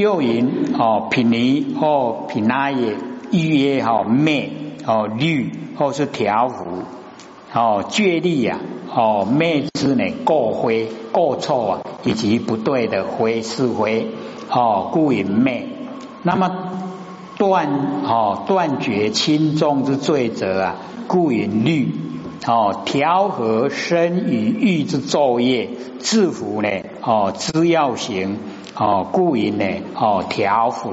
又云哦，品尼或品那也，欲曰哈灭哦律或是调伏哦倔力呀哦灭之呢过灰过错啊，以及不对的灰是灰哦故云灭。那么断哦断绝轻重之罪责啊，故云律哦调和身与欲之昼夜，制服呢哦之要行。哦，故因呢，哦调伏。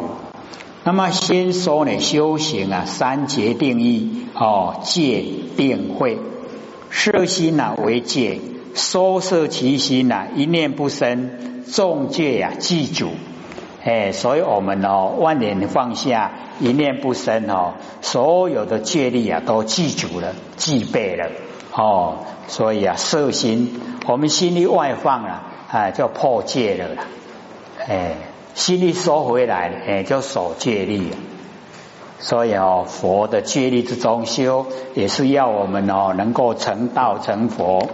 那么先说呢，修行啊，三节定义哦，戒定慧，摄心呐为戒，收摄其心呐，一念不生，众戒呀记住。哎，所以我们哦，万念放下，一念不生哦，所有的戒力啊，都记住了，具备了。哦，所以啊，色心，我们心力外放啊，啊，就破戒了。哎，心力收回来，哎，就守戒律。所以哦，佛的戒律之中修，也是要我们哦能够成道成佛。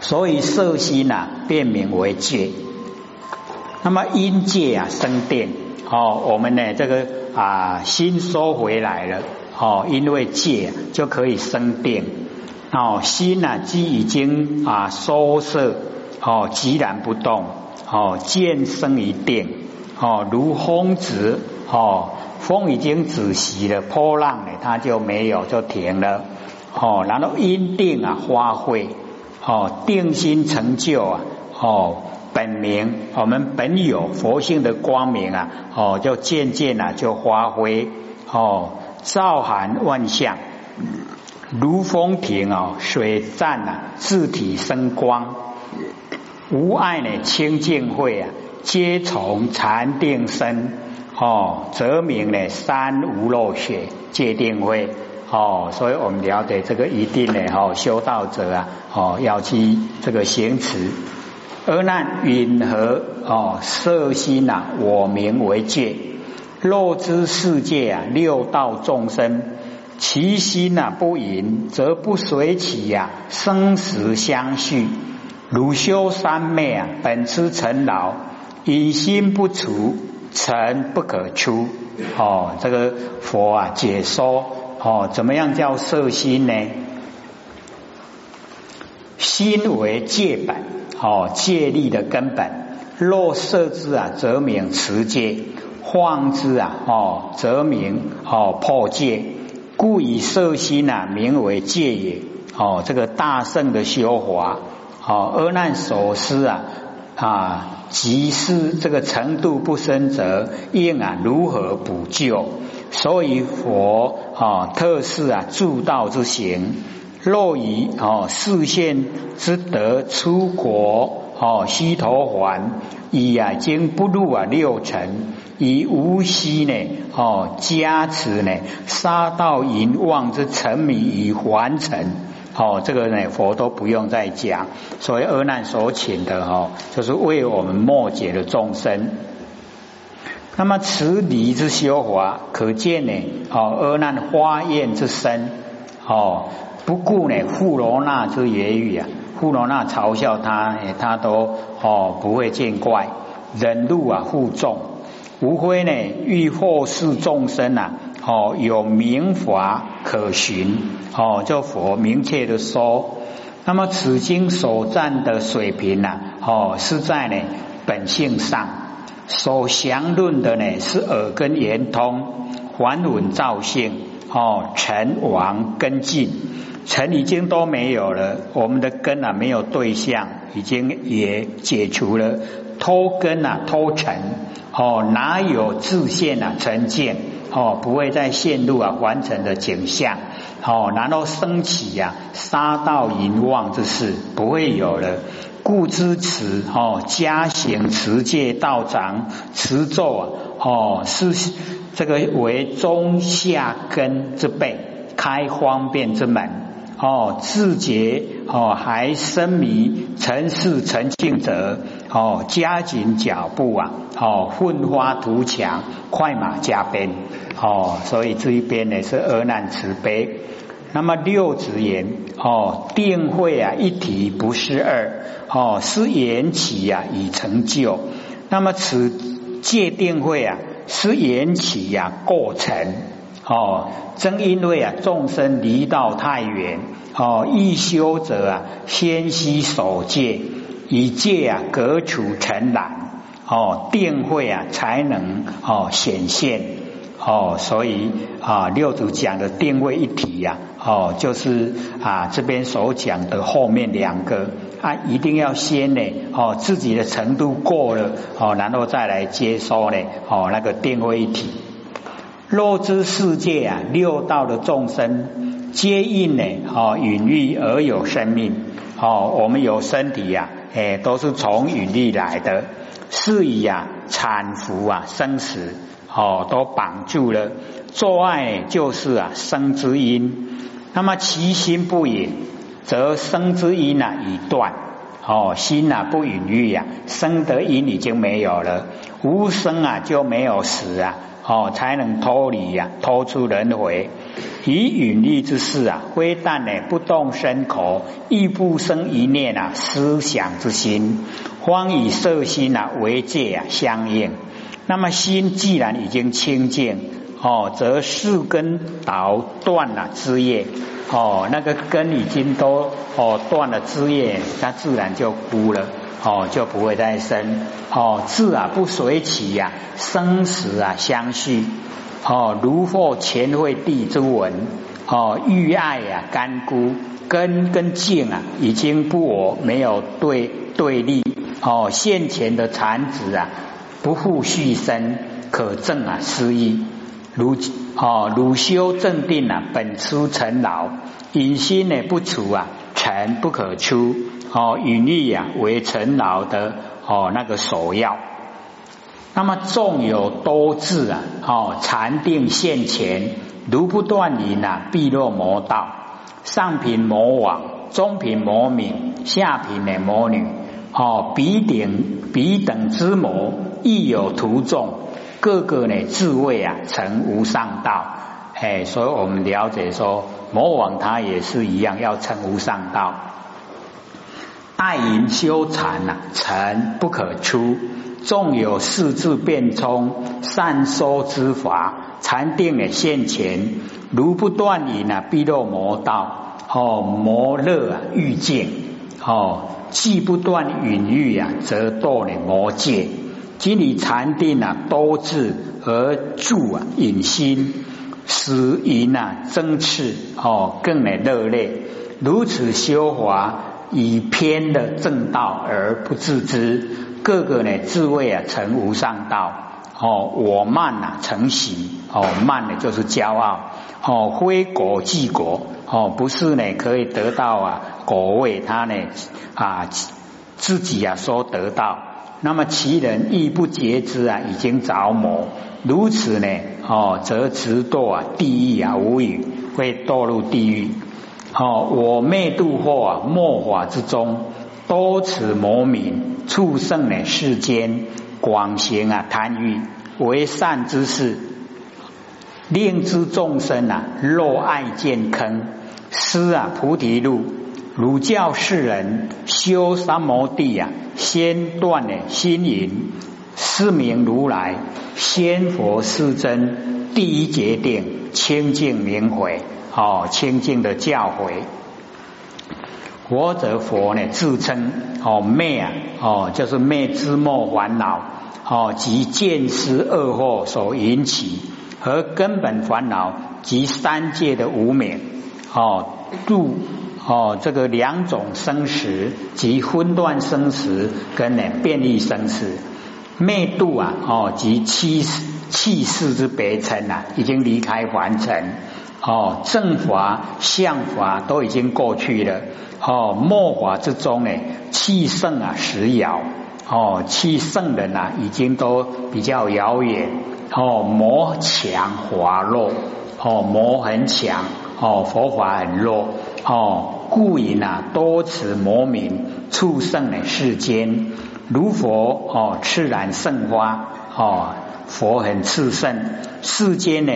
所以色心呐，变名为戒。那么因戒啊生定哦，我们呢这个啊心收回来了哦，因为戒就可以生定哦，心呐即已经啊收摄哦，寂然不动。哦，渐生一定哦，如风止哦，风已经止息了，波浪呢，它就没有就停了哦。然后因定啊，发挥哦，定心成就啊哦，本名我们本有佛性的光明啊哦，就渐渐啊就发挥哦，照含万象，如风停哦，水战啊，自体生光。无爱呢，清净慧啊，皆从禅定生哦，则名呢三无漏学界定慧哦，所以我们了解这个一定呢哦，修道者啊哦，要去这个行持。而那允和哦，色心呐，我名为界，若知世界啊，六道众生，其心呐不淫，则不随起呀，生死相续。汝修三昧啊，本知尘劳，以心不除，尘不可出。哦，这个佛啊解说哦，怎么样叫色心呢？心为戒本，哦，戒力的根本。若色之啊，则名持戒；放之啊，哦，则名哦破戒。故以色心啊，名为戒也。哦，这个大圣的修法。好，阿难所思啊啊，即是这个程度不深则应啊如何补救？所以佛啊特示啊助道之行，若以哦视线之德出国哦西头环，已啊经不入啊六尘，以无息呢哦加持呢杀道淫妄之沉迷于凡尘。哦，这个呢，佛都不用再讲。所谓阿难所请的哈，就是为我们末劫的众生。那么持离之修法，可见呢，哦，阿难花艳之身，哦，不顾呢富罗那之言语啊，富罗那嘲笑他，他都哦不会见怪，忍辱啊负重，无非呢欲后世众生啊。哦，有明法可循，哦，就佛明确的说，那么此经所占的水平呢，哦，是在呢本性上，所详论的呢是耳根圆通，还稳造性，哦，尘亡根尽，尘已经都没有了，我们的根啊没有对象，已经也解除了脱根啊脱尘，哦，哪有自现啊成见？哦，不会再陷入啊完成的景象，哦，然后升起呀杀道淫妄之事不会有了，故知持哦加行持戒道长持咒啊，哦是这个为中下根之辈开方便之门，哦自觉哦还深迷尘世成净者，哦加紧脚步啊，哦奋发图强，快马加鞭。哦，所以这一边呢是阿难慈悲。那么六子言哦，定慧啊一体不是二哦，是缘起呀以成就。那么此界定会啊是缘起呀过程哦，正因为啊众生离道太远哦，易修者啊先悉守戒，以戒啊隔除尘染哦，定会啊才能哦显现。哦，所以啊，六祖讲的定位一体呀，哦，就是啊这边所讲的后面两个啊，一定要先呢，哦自己的程度过了，哦，然后再来接收呢，哦那个定位一体。若知世界啊，六道的众生皆应呢，哦允欲而有生命，哦我们有身体呀，哎都是从允力来的，是以啊产福啊生死。哦，都绑住了。做爱就是啊，生之因。那么其心不隐，则生之因啊已断。哦，心啊不隐喻呀，生的因已经没有了。无生啊就没有死啊。哦，才能脱离呀，脱出轮回。以隐喻之事啊，非但呢不动身口，亦不生一念啊思想之心，方以色心啊为界啊相应。那么心既然已经清净哦，则四根倒断了枝叶哦，那个根已经都哦断了枝叶，它自然就枯了。哦，就不会再生。哦，自啊不随起呀，生死啊相续。哦，如获前会地之文哦，欲爱呀干枯根跟茎啊已经不我没有对对立哦，现前的残子啊。不复续生，可证啊失意。如哦，如修正定啊，本出尘劳，隐心呢不除啊，尘不可出。哦，隐力啊为尘劳的哦那个首要。那么纵有多智啊，哦禅定现前，如不断引啊，必落魔道。上品魔王，中品魔民，下品的魔女。哦，彼等彼等之魔。亦有徒众，个个呢自谓啊成无上道，哎，所以我们了解说，魔王他也是一样要成无上道。爱淫修禅呐，禅不可出，纵有四字变通，善说之法，禅定的现前，如不断淫啊，必落魔道。哦，魔乐啊，欲见哦，既不断隐欲啊，则堕呢魔界。今以禅定啊，多智而助啊，引心使淫啊增炽哦，更为热烈。如此修华，以偏的正道而不自知，个个呢自谓啊成无上道哦。我慢呐成喜哦，慢呢就是骄傲哦，非国即国哦，不是呢可以得到啊果位，他呢啊自己啊说得到。那么其人亦不觉知啊，已经着魔，如此呢？哦，则直堕啊地狱啊，无语会堕入地狱。哦，我灭度祸啊，末法之中，多此魔名，畜生呢世间广行啊贪欲，为善之事，令之众生啊，若爱见坑，失啊菩提路。儒教世人修三摩地啊，先断了心淫，是名如来仙佛是真第一决定清净明慧哦，清净的教诲。佛则佛呢自称哦灭啊哦，就是灭之末烦恼哦及见思恶祸所引起和根本烦恼及三界的无明哦度。哦，这个两种生死及分段生死跟呢便利生死，灭度啊，哦及气气势之别称啊，已经离开凡尘。哦，正法、相法都已经过去了。哦，末法之中呢，气盛啊，时遥。哦，气盛的呢，已经都比较遥远。哦，魔强华弱。哦，魔很强。哦，佛法很弱。哦，故以啊，多此魔名，畜生的世间，如佛哦，炽然圣花哦，佛很炽盛，世间呢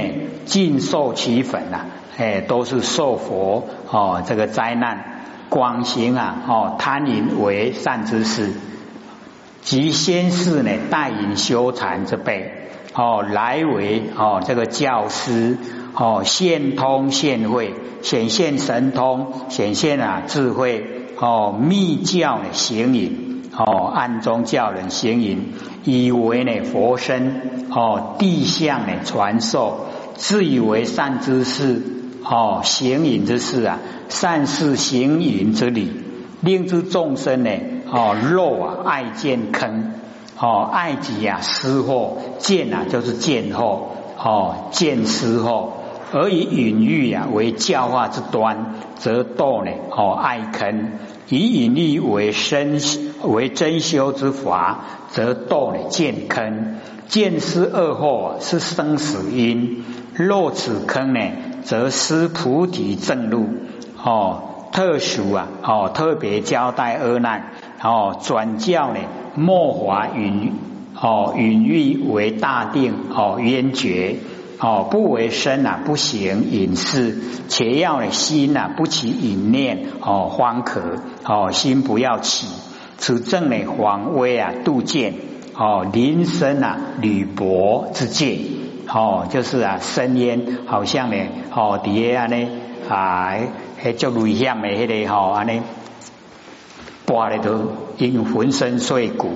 尽受其粉呐，哎，都是受佛哦这个灾难，广行啊哦贪淫为善之事，即先是呢代引修禅之辈哦，来为哦这个教师哦现通现慧，显现神通，显现啊智慧哦密教呢行影哦暗中教人行引，以为呢佛身哦地相呢传授，自以为善之事哦行引之事啊善事行引之理，令之众生呢。哦，肉啊，爱见坑；哦，爱己啊，失货；见啊，就是见货；哦，见失货。而以隐喻啊为教化之端，则堕呢？哦，爱坑；以隐喻为身为真修之法，则堕呢？见坑。见失恶祸是生死因，落此坑呢，则失菩提正路。哦，特殊啊，哦，特别交代恶难。哦，转教呢？莫华云哦，云欲为大定哦，渊觉哦，不为身啊，不行隐士，且要呢心啊，不起隐念哦，方可哦，心不要起，此正呢黄威啊，度见哦，林深啊，履薄之戒哦，就是啊，深烟好像呢哦，底下呢啊，还叫危险的迄个吼安尼。挂咧都因浑身碎骨，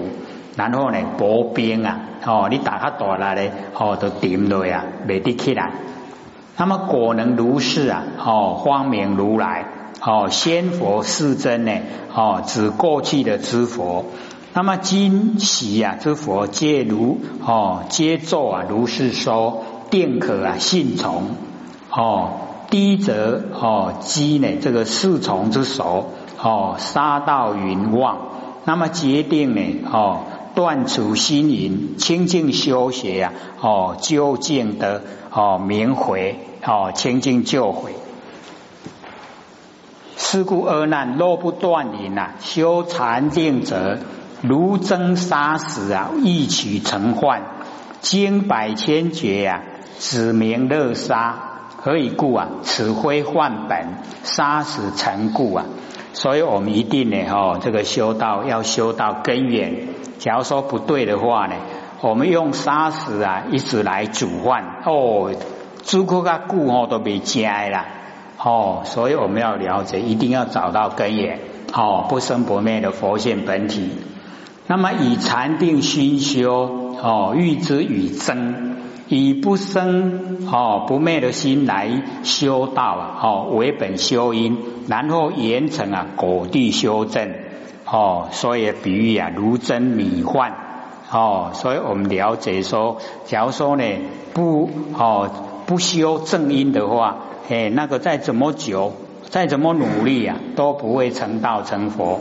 然后呢薄冰啊，哦，你打他大来咧，哦，都点落啊，未得起来。那么果能如是啊，哦，光明如来，哦，仙佛世真呢，哦，指过去的之佛。那么今喜啊之佛皆如，哦，皆作啊如是说，定可啊信从。哦，低则哦，积呢这个四从之首。哦，杀到云望，那么决定呢？哦，断除心淫，清净修学呀！哦，究竟的哦明回哦，清净救悔。是故恶难若不断淫啊，修禅定者如增杀死啊，一取成患，经百千劫呀，指明乐杀，何以故啊？此非幻本，杀死成故啊！所以我们一定呢，哈，这个修道要修到根源。假如说不对的话呢，我们用砂石啊，一直来煮饭哦，煮苦个固哦都没加啦，哦，所以我们要了解，一定要找到根源，哦，不生不灭的佛性本体。那么以禅定熏修，哦，欲之与增。以不生哦不灭的心来修道啊，哦为本修因，然后严成啊果地修正哦，所以比喻啊如蒸米饭哦，所以我们了解说，假如说呢不哦不修正因的话，哎那个再怎么久，再怎么努力啊，都不会成道成佛。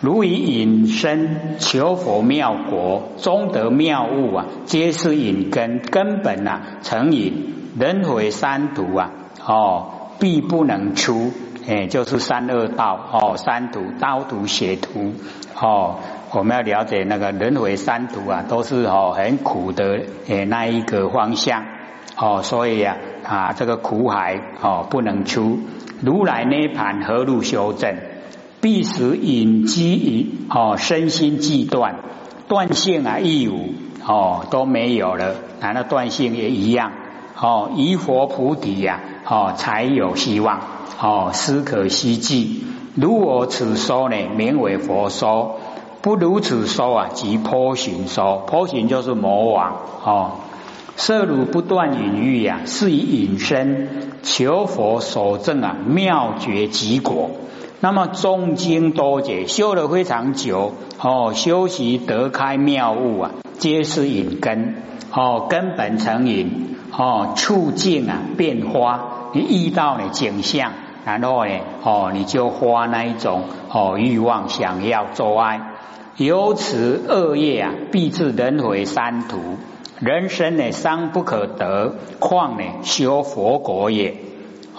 如以隐身求佛妙果，终得妙物啊，皆是隐根根本啊，成隐人毁三途啊，哦，必不能出，哎，就是三恶道哦，三途刀途血途哦，我们要了解那个人毁三途啊，都是哦很苦的诶那一个方向。哦，所以啊啊这个苦海哦不能出，如来涅盘何路修正？必使隐居于哦身心俱断断性啊亦无哦都没有了，难道断性也一样哦？以佛菩提呀哦才有希望哦，思可希冀。如我此说呢，名为佛说；不如此说啊，即颇寻说。颇寻就是魔王哦。色汝不断隐喻呀，是以隐身求佛所证啊妙绝极果。那么中经多劫修了非常久哦，修习得开妙悟啊，皆是引根哦，根本成引哦，处境啊变化，你遇到呢景象，然后呢哦，你就发那一种哦欲望，想要做爱，由此恶业啊，必至轮回三途，人生呢伤不可得，况呢修佛果也。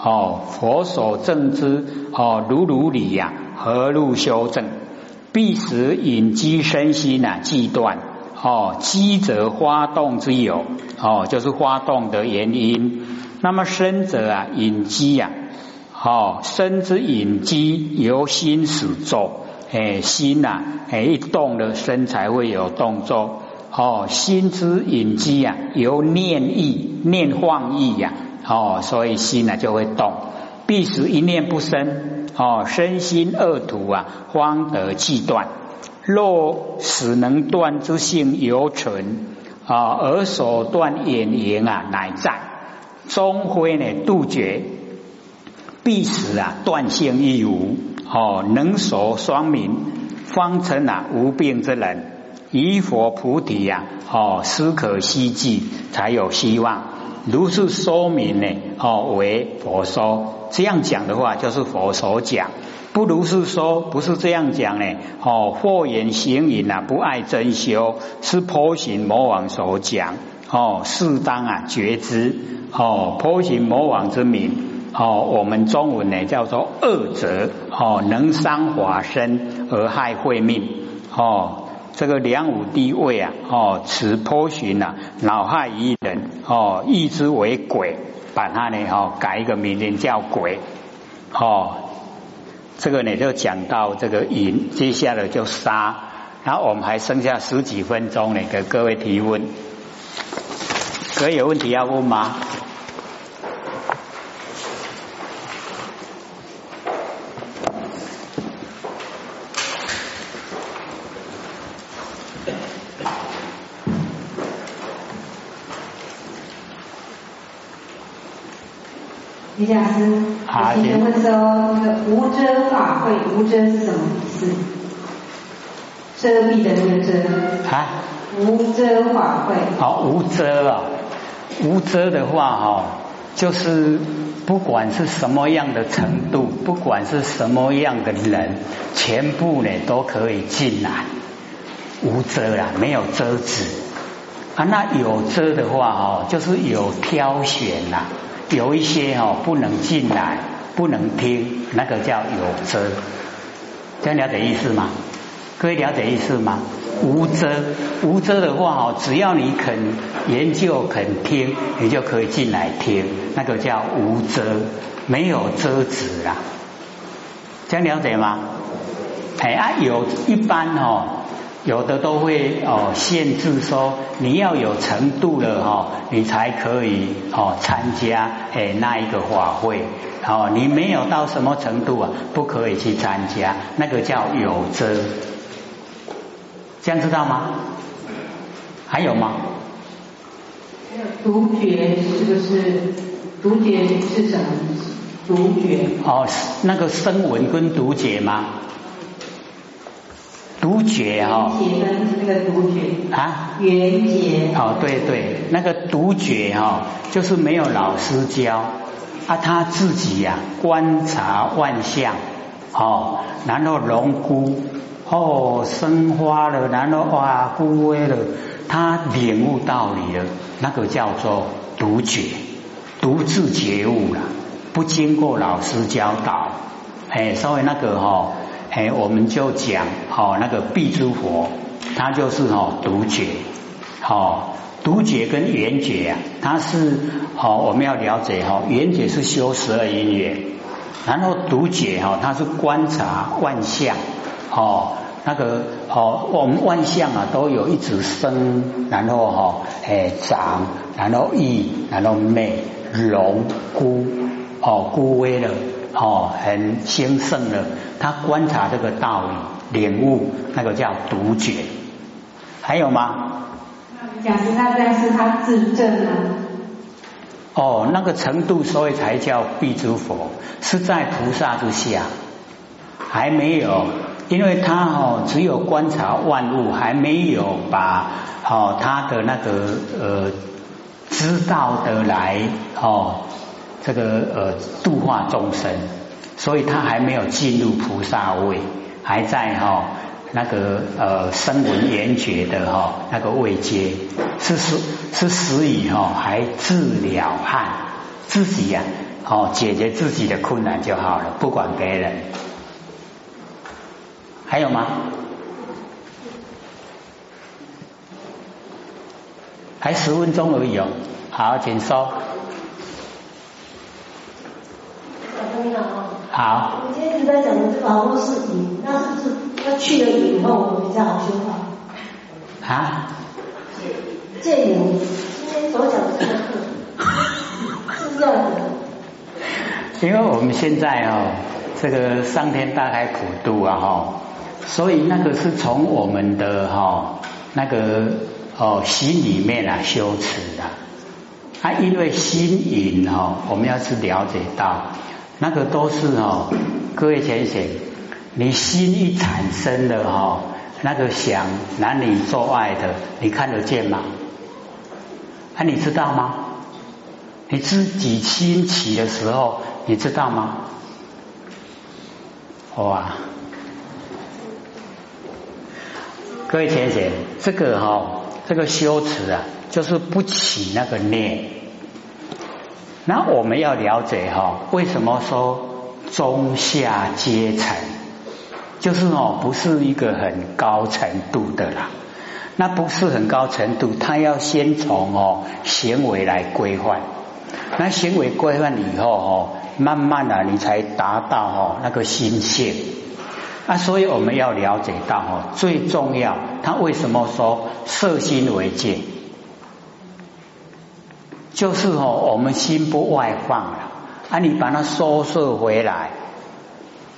哦，佛所正之哦，如如理呀，何路修正？必使引机身心呐，既断哦，机则发动之有哦，就是发动的原因。那么身者啊，引机呀，哦，身之引机由心始作哎，心呐，哎，一动了，身才会有动作。哦，心之隐机啊，由念意念放意呀，哦，所以心呢就会动。必使一念不生，哦，身心二土啊，方得气断。若使能断之性犹存，啊，而所断眼缘啊，乃在，终会呢杜绝。必使啊断性亦无，哦，能所双明，方成啊无病之人。以佛菩提呀，哦，思可希冀，才有希望。如是说明呢，哦，为佛说。这样讲的话，就是佛所讲。不如是说，不是这样讲呢。哦，惑言行淫啊，不爱真修，是婆行魔王所讲。哦，适当啊觉知。哦，婆行魔王之名。哦，我们中文呢叫做恶者。哦，能伤华身而害慧命。哦。这个梁武帝位啊，哦，持颇寻啊，恼害一人，哦，义之为鬼，把他呢，哦，改一个名字叫鬼，哦，这个呢就讲到这个淫，接下来就杀，然后我们还剩下十几分钟呢，给各位提问，各位有问题要问吗？李讲师，有请问说，那个无遮法会，无遮是什么意思？遮蔽的那个遮。啊。无遮法会。好，无遮啊，无遮的话哈，就是不管是什么样的程度，不管是什么样的人，全部呢都可以进来。无遮啦，没有遮止啊。那有遮的话哦，就是有挑选啦。有一些哦不能进来，不能听，那个叫有遮，这样了解意思吗？各位了解意思吗？无遮，无遮的话哦，只要你肯研究、肯听，你就可以进来听，那个叫无遮，没有遮止啦。这样了解吗？哎啊，有一般哦。有的都会哦限制说你要有程度了哈，你才可以哦参加哎那一个法会哦，你没有到什么程度啊，不可以去参加，那个叫有遮，这样知道吗？还有吗？还有独觉是不是？独觉是什么？独觉哦，那个声闻跟独觉吗？独觉哈，那个独觉啊，圆觉哦，对对，那个独觉哈，就是没有老师教。啊，他自己呀观察万象哦，然后龙枯哦生花了，然后哇枯萎了，他领悟道理了，那个叫做独觉，独自觉悟了，不经过老师教导，哎，所以那个哈。哎，我们就讲哦，那个必诸佛，他就是哦独觉，哦独觉跟圆觉啊，他是哦我们要了解哈，圆觉是修十二因缘，然后独觉哈，他是观察万象，哦那个哦我们万象啊都有一直生，然后哈哎长，然后异，然后灭，荣枯哦枯萎了。哦，很兴盛了，他观察这个道理，领悟那个叫独觉，还有吗？讲师他这样是他自证呢？哦，那个程度，所以才叫必诸佛，是在菩萨之下，还没有，因为他哦只有观察万物，还没有把哦他的那个呃知道的来哦。这个呃度化众生，所以他还没有进入菩萨位，还在哈那个呃声闻缘觉的哈那个位阶，是是是死以哈还治了汉自己呀，哦解决自己的困难就好了，不管别人。还有吗？还十分钟而已哦，好，请说。你好好。我今天一直在讲的是网络视频，那是不是要去了以后比较好修好。啊？借由今天所讲的这个课，是这样的。因为我们现在哦，这个上天大开普度啊哈，所以那个是从我们的哈那个哦心里面啊修持的。啊，因为心瘾哦，我们要是了解到那个都是哦，各位浅显，你心一产生的哈，那个想男女做爱的，你看得见吗？啊，你知道吗？你自己心起的时候，你知道吗？哇！各位浅显，这个哈，这个修辞啊。就是不起那个念，那我们要了解哈，为什么说中下阶层，就是哦，不是一个很高程度的啦，那不是很高程度，他要先从哦行为来规范，那行为规范以后哦，慢慢的你才达到哦那个心性，啊，所以我们要了解到哦，最重要，他为什么说色心为戒？就是哦，我们心不外放了啊！你把它收摄回来，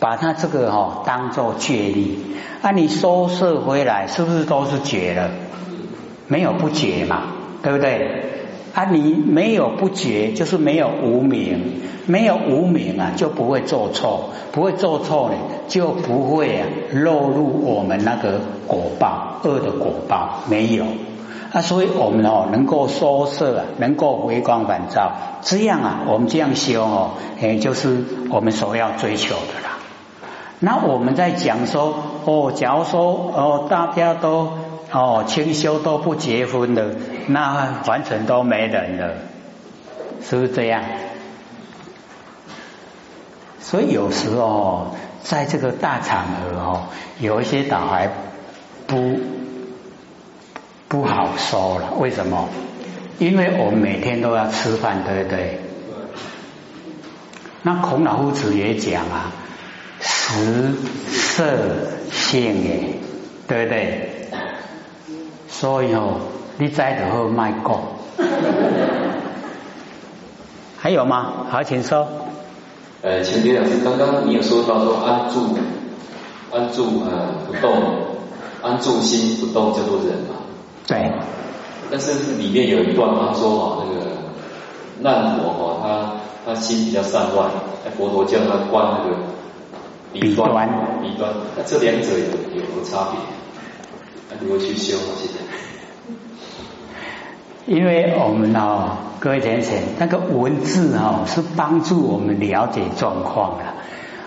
把它这个哈当做觉力啊！你收摄回来，是不是都是觉了？没有不觉嘛，对不对？啊，你没有不觉，就是没有无名，没有无名啊，就不会做错，不会做错呢，就不会啊落入我们那个果报恶的果报，没有。啊，所以我们哦能够收摄，能够回光返照，这样啊，我们这样修哦，哎，就是我们所要追求的啦。那我们在讲说哦，假如说哦，大家都哦清修都不结婚的，那完全都没人了，是不是这样？所以有时候在这个大场合哦，有一些导还不。不好说了，为什么？因为我们每天都要吃饭，对不对？那孔老夫子也讲啊，食色性也，对不对？所以哦，你在的后卖过，还有吗？好，请说。呃，前天老师，刚刚你有说到说安住，安住呃不动，安住心不动叫做人嘛？对，但是里面有一段他说哈，那个难佛哈，他他心比较善外，佛陀叫他观那个彼端，彼端，那这两者有有何差别？那如何去修？现在？因为我们哦，各位先生，那个文字哦是帮助我们了解状况的，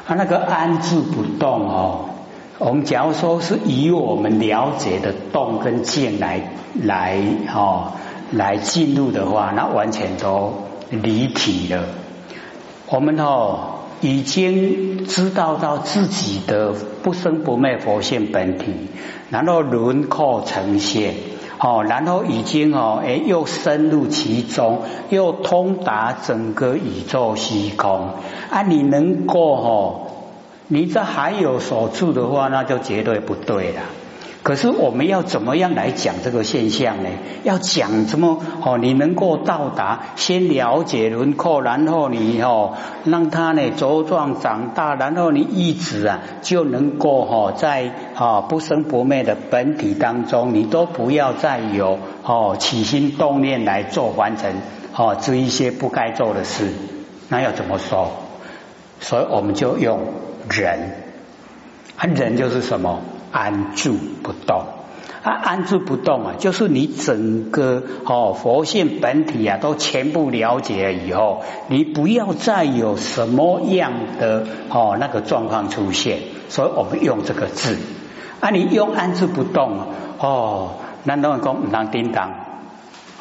啊，那个安住不动哦。我们假如说是以我们了解的动跟静来来哦来进入的话，那完全都离体了。我们哦已经知道到自己的不生不灭佛性本体，然后轮廓呈现哦，然后已经哦哎又深入其中，又通达整个宇宙虚空啊，你能够哦。你这还有所住的话，那就绝对不对了。可是我们要怎么样来讲这个现象呢？要讲什么？哦，你能够到达，先了解轮廓，然后你哦，让它呢茁壮长大，然后你一直啊就能够哦，在啊不生不灭的本体当中，你都不要再有哦起心动念来做完成哦这一些不该做的事。那要怎么说？所以我们就用。人，啊，人就是什么？安住不动啊，安住不动啊，就是你整个哦佛性本体啊，都全部了解了以后，你不要再有什么样的哦那个状况出现。所以我们用这个字啊，你用安住不动哦，那那讲唔当叮当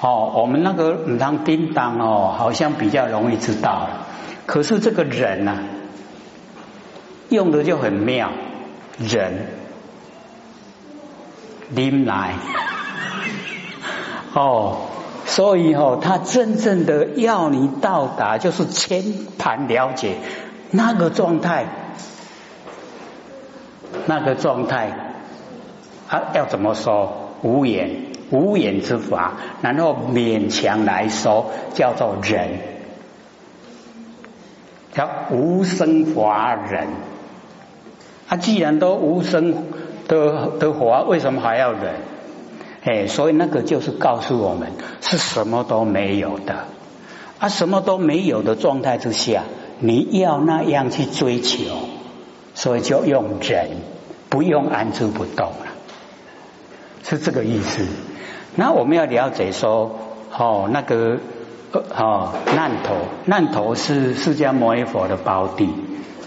哦，我们那个唔当叮当哦，好像比较容易知道，可是这个人呢？用的就很妙，人，林来，哦，所以哦，他真正的要你到达，就是全盘了解。那个状态，那个状态，啊，要怎么说？无言，无言之法，然后勉强来说叫做忍，叫无生法忍。啊，既然都无声的的活，为什么还要忍？哎，所以那个就是告诉我们，是什么都没有的。啊，什么都没有的状态之下，你要那样去追求，所以就用忍，不用安住不动了，是这个意思。那我们要了解说，哦，那个哦，难陀，难陀是释迦牟尼佛的胞弟，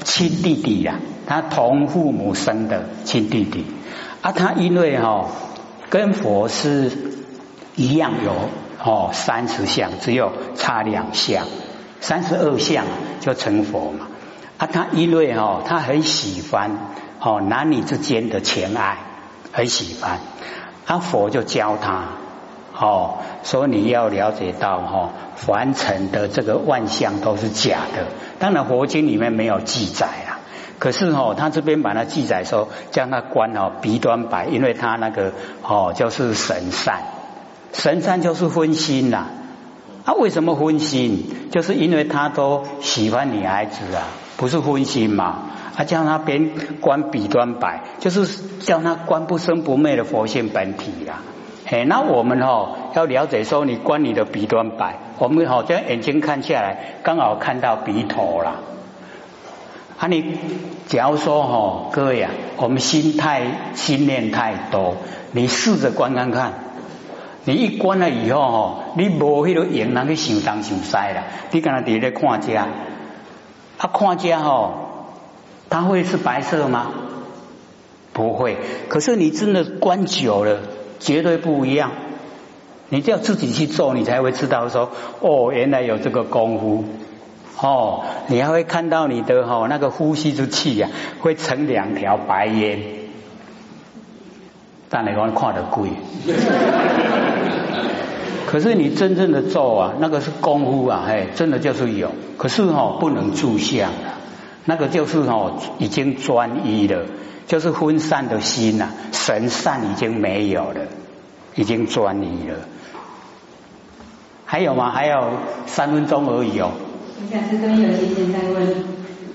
亲弟弟呀，他同父母生的亲弟弟。啊，他因为哈跟佛是一样有。哦，三十相只有差两相，三十二相就成佛嘛。啊，他因为哦，他很喜欢哦男女之间的情爱，很喜欢。啊，佛就教他哦，说你要了解到哈，凡尘的这个万象都是假的。当然佛经里面没有记载啊，可是哦，他这边把它记载说，将他关哦鼻端白，因为他那个哦就是神善。神山就是分心呐，啊，为什么分心？就是因为他都喜欢女孩子啊，不是分心嘛？啊，叫他边观彼端白，就是叫他观不生不灭的佛性本体呀。哎，那我们哦要了解说，你观你的鼻端白，我们好将眼睛看下来，刚好看到鼻头了。啊，你假如说哈，各位啊，我们心太心念太多，你试着观看看。你一关了以后吼，你无迄个眼能去想东想西啦，你干那伫咧看家，啊看家吼，它会是白色吗？不会。可是你真的关久了，绝对不一样。你就要自己去做，你才会知道说，哦，原来有这个功夫。哦，你还会看到你的吼那个呼吸之气呀，会成两条白烟。但你讲看得贵，可是你真正的做啊，那个是功夫啊，嘿，真的就是有。可是哈，不能住相，那个就是哦，已经专一了，就是分散的心呐，神善已经没有了，已经专一了。还有吗？还有三分钟而已哦。我想这边有些人在问，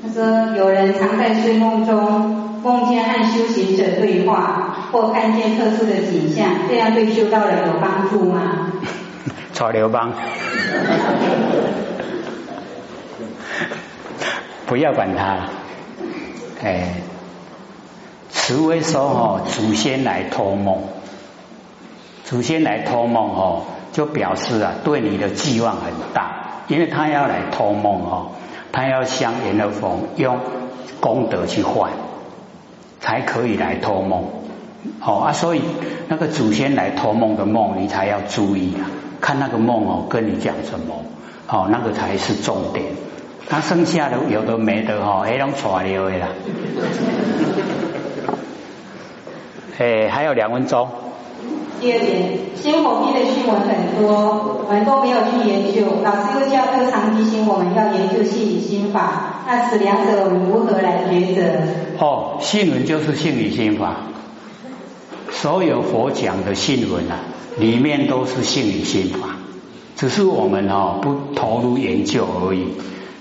他说有人常在睡梦中。梦见和修行者对话，或看见特殊的景象，这样对修道人有帮助吗？潮流帮，不要管他。哎，慈威说哦，祖先来托梦，祖先来托梦哦，就表示啊，对你的寄望很大，因为他要来托梦哦，他要向阎罗佛用功德去换。才可以来托梦，哦啊，所以那个祖先来托梦的梦，你才要注意啊，看那个梦哦，跟你讲什么，哦，那个才是重点。他剩下的有的没的哈，还能传流的啦。哎，还有两分钟。第二点，新火批的新闻很多，我们都没有去研究。老师又教课常提醒我们要研究心理心法，那此两者我们如何来抉择？哦，新闻就是心理心法，所有佛讲的新闻啊，里面都是心理心法，只是我们哦不投入研究而已。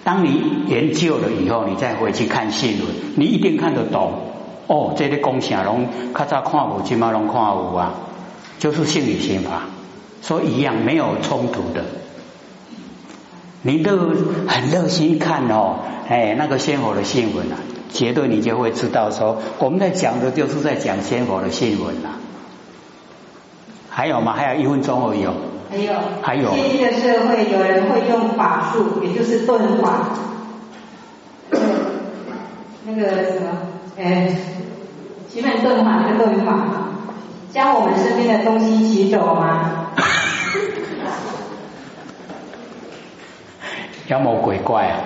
当你研究了以后，你再回去看新闻，你一定看得懂。哦，这个讲啥拢较早看无，今嘛拢看有啊。就是心理心法，说一样没有冲突的。你都很热心看哦，哎，那个鲜活的新闻啊，绝对你就会知道说，我们在讲的就是在讲鲜活的新闻啊。还有吗？还有一分钟而已哦。还有。还有。现今的社会，有人会用法术，也就是遁法。那个什么，哎，奇门遁法那个遁法。将我们身边的东西取走吗？妖魔鬼怪啊，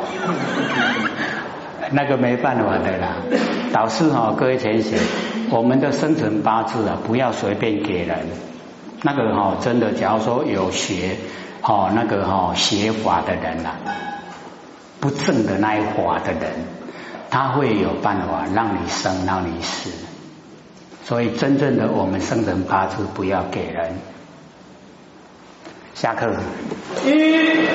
那个没办法的啦。导师哈，各位同学，我们的生辰八字啊，不要随便给人。那个哈、哦，真的，假如说有学哦，那个哈、哦、学法的人呐、啊，不正的那一法的人，他会有办法让你生，让你死。所以，真正的我们生辰八字不要给人。下课。一。